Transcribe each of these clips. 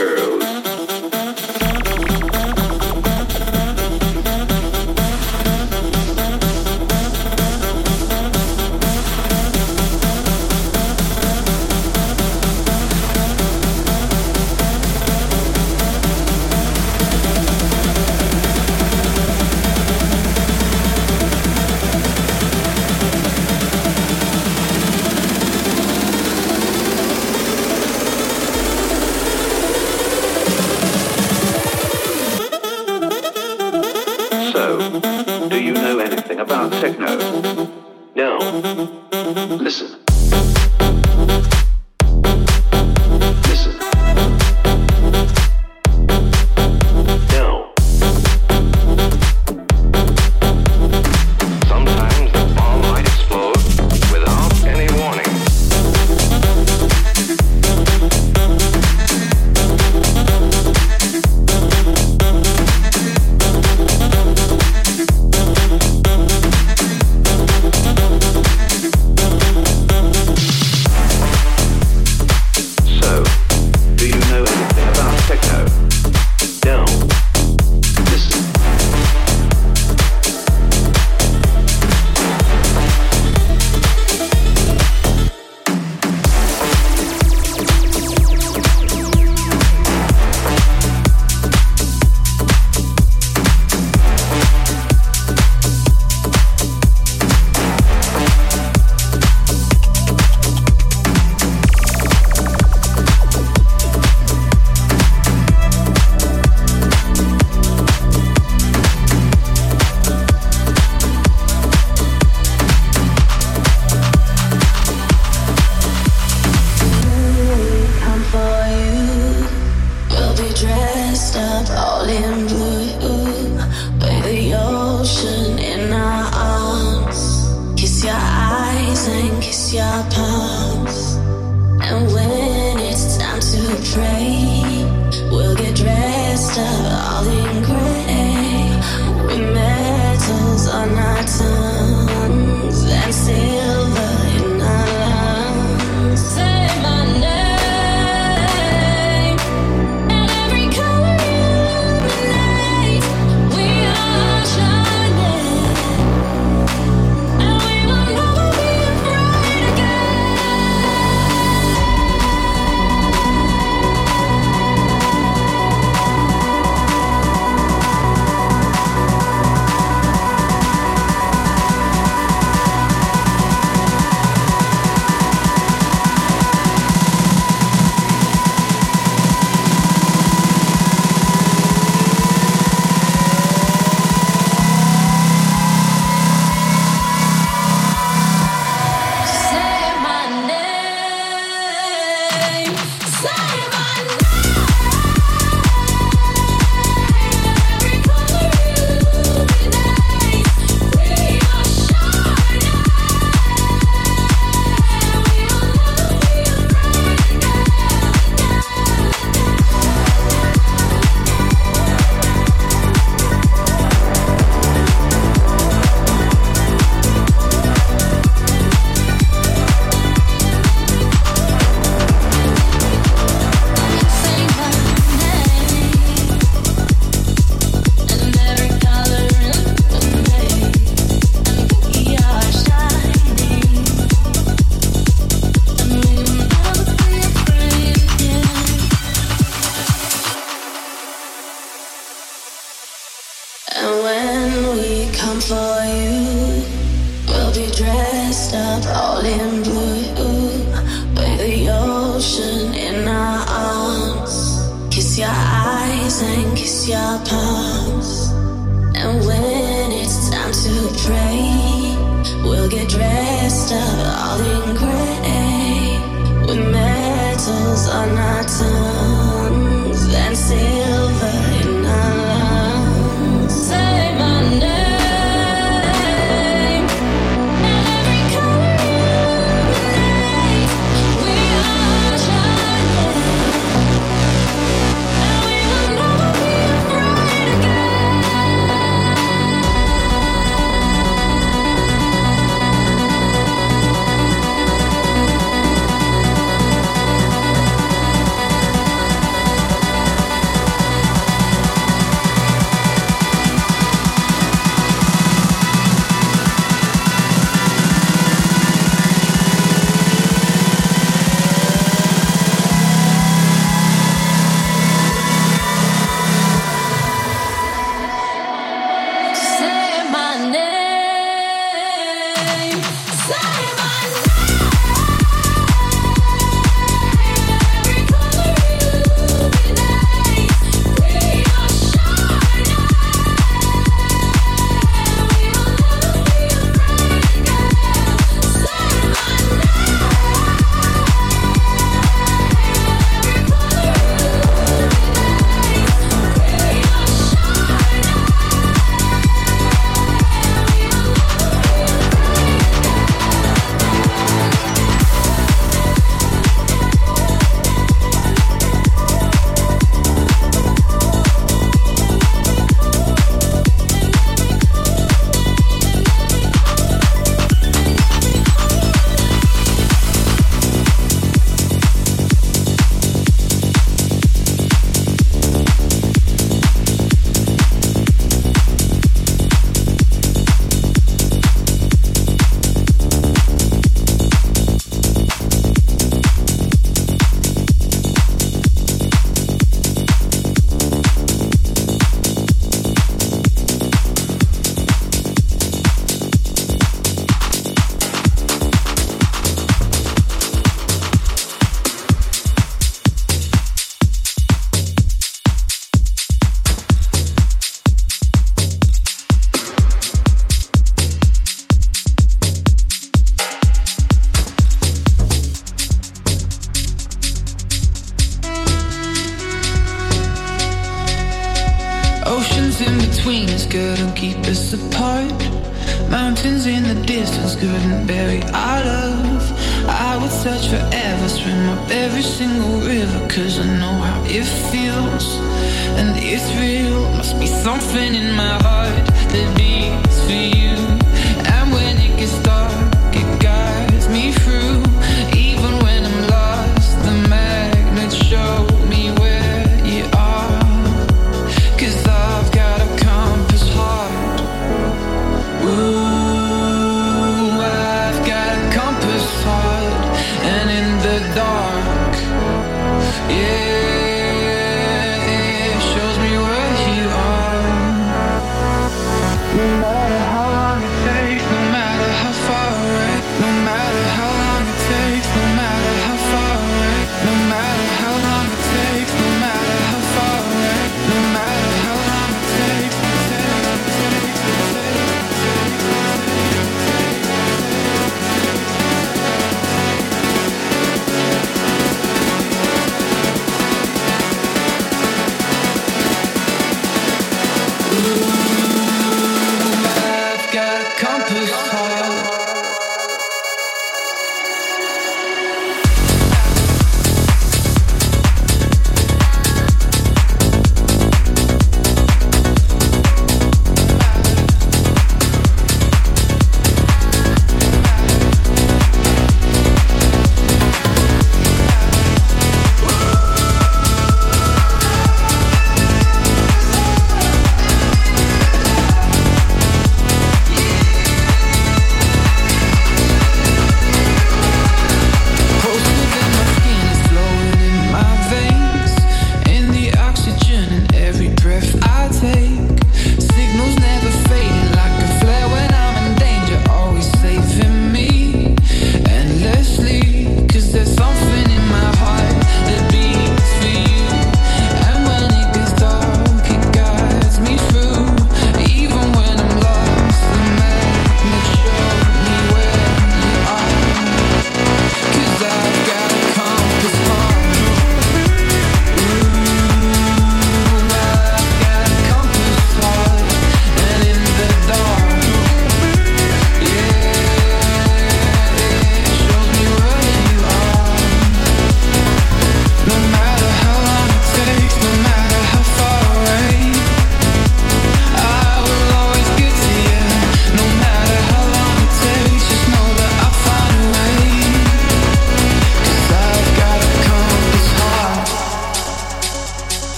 girls.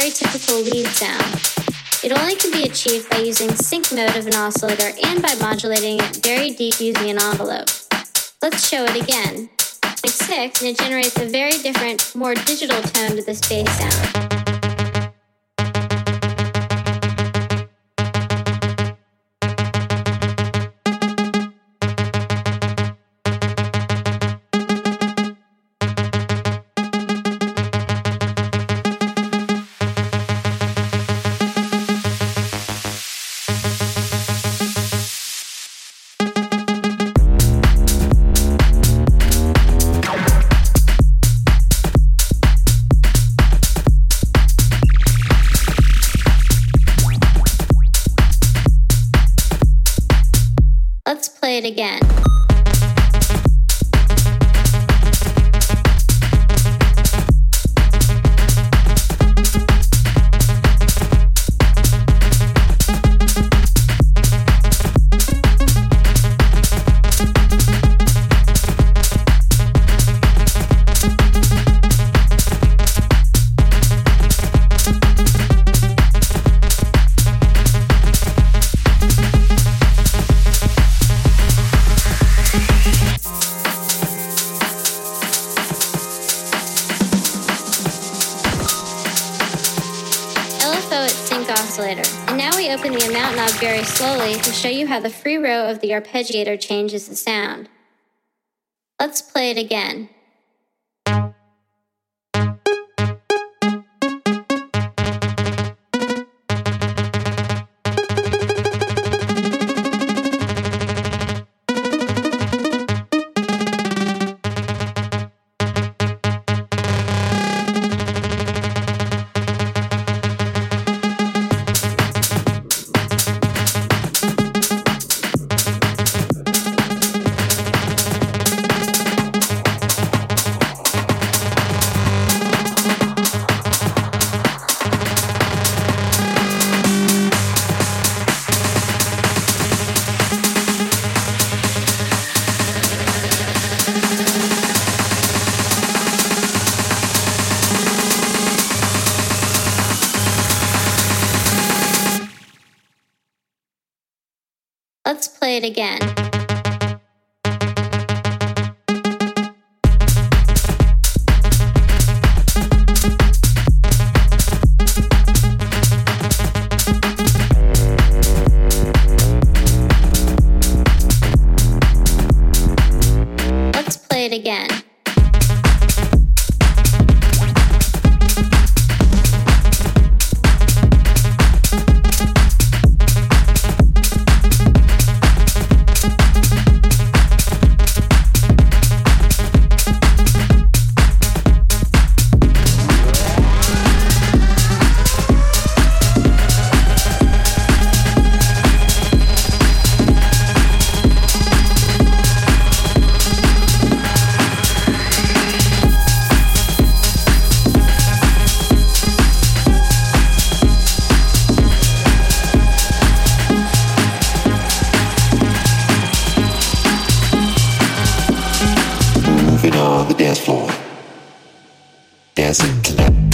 Very typical lead sound. It only can be achieved by using sync mode of an oscillator and by modulating it very deep using an envelope. Let's show it again. Like 6 and it generates a very different, more digital tone to this bass sound. The arpeggiator changes the sound. Let's play it again. Dancing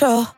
losing